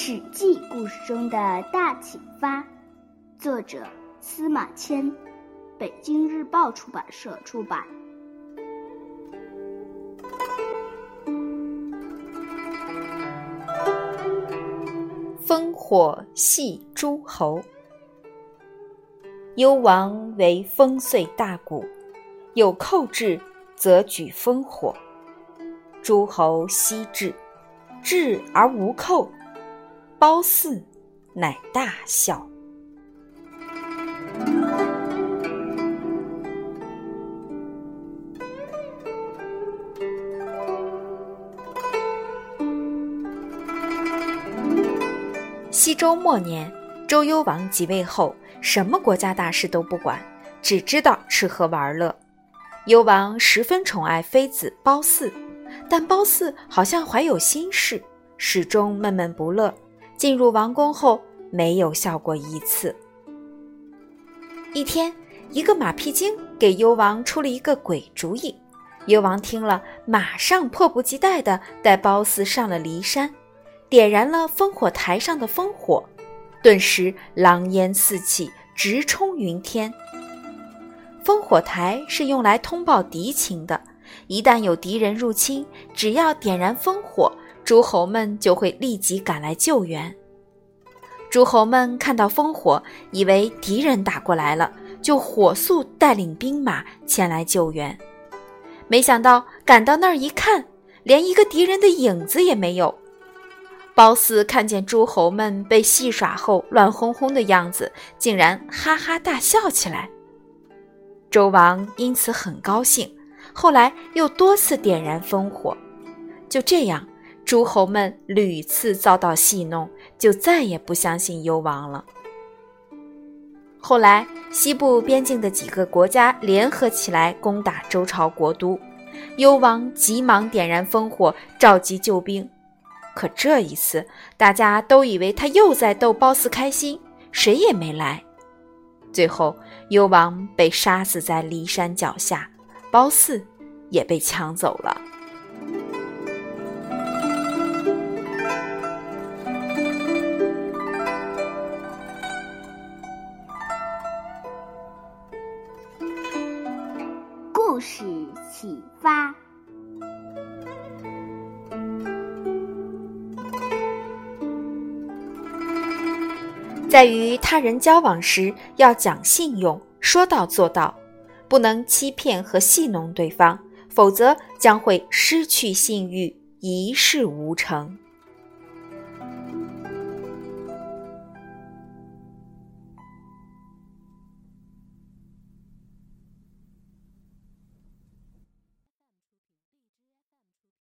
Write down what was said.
《史记》故事中的大启发，作者司马迁，北京日报出版社出版。烽火戏诸侯，幽王为烽燧大鼓，有寇至，则举烽火。诸侯悉至，至而无寇。褒姒乃大笑。西周末年，周幽王即位后，什么国家大事都不管，只知道吃喝玩乐。幽王十分宠爱妃子褒姒，但褒姒好像怀有心事，始终闷闷不乐。进入王宫后，没有笑过一次。一天，一个马屁精给幽王出了一个鬼主意。幽王听了，马上迫不及待地带褒姒上了骊山，点燃了烽火台上的烽火，顿时狼烟四起，直冲云天。烽火台是用来通报敌情的，一旦有敌人入侵，只要点燃烽火。诸侯们就会立即赶来救援。诸侯们看到烽火，以为敌人打过来了，就火速带领兵马前来救援。没想到赶到那儿一看，连一个敌人的影子也没有。褒姒看见诸侯们被戏耍后乱哄哄的样子，竟然哈哈大笑起来。周王因此很高兴，后来又多次点燃烽火。就这样。诸侯们屡次遭到戏弄，就再也不相信幽王了。后来，西部边境的几个国家联合起来攻打周朝国都，幽王急忙点燃烽火，召集救兵。可这一次，大家都以为他又在逗褒姒开心，谁也没来。最后，幽王被杀死在骊山脚下，褒姒也被抢走了。故事启发，在与他人交往时要讲信用，说到做到，不能欺骗和戏弄对方，否则将会失去信誉，一事无成。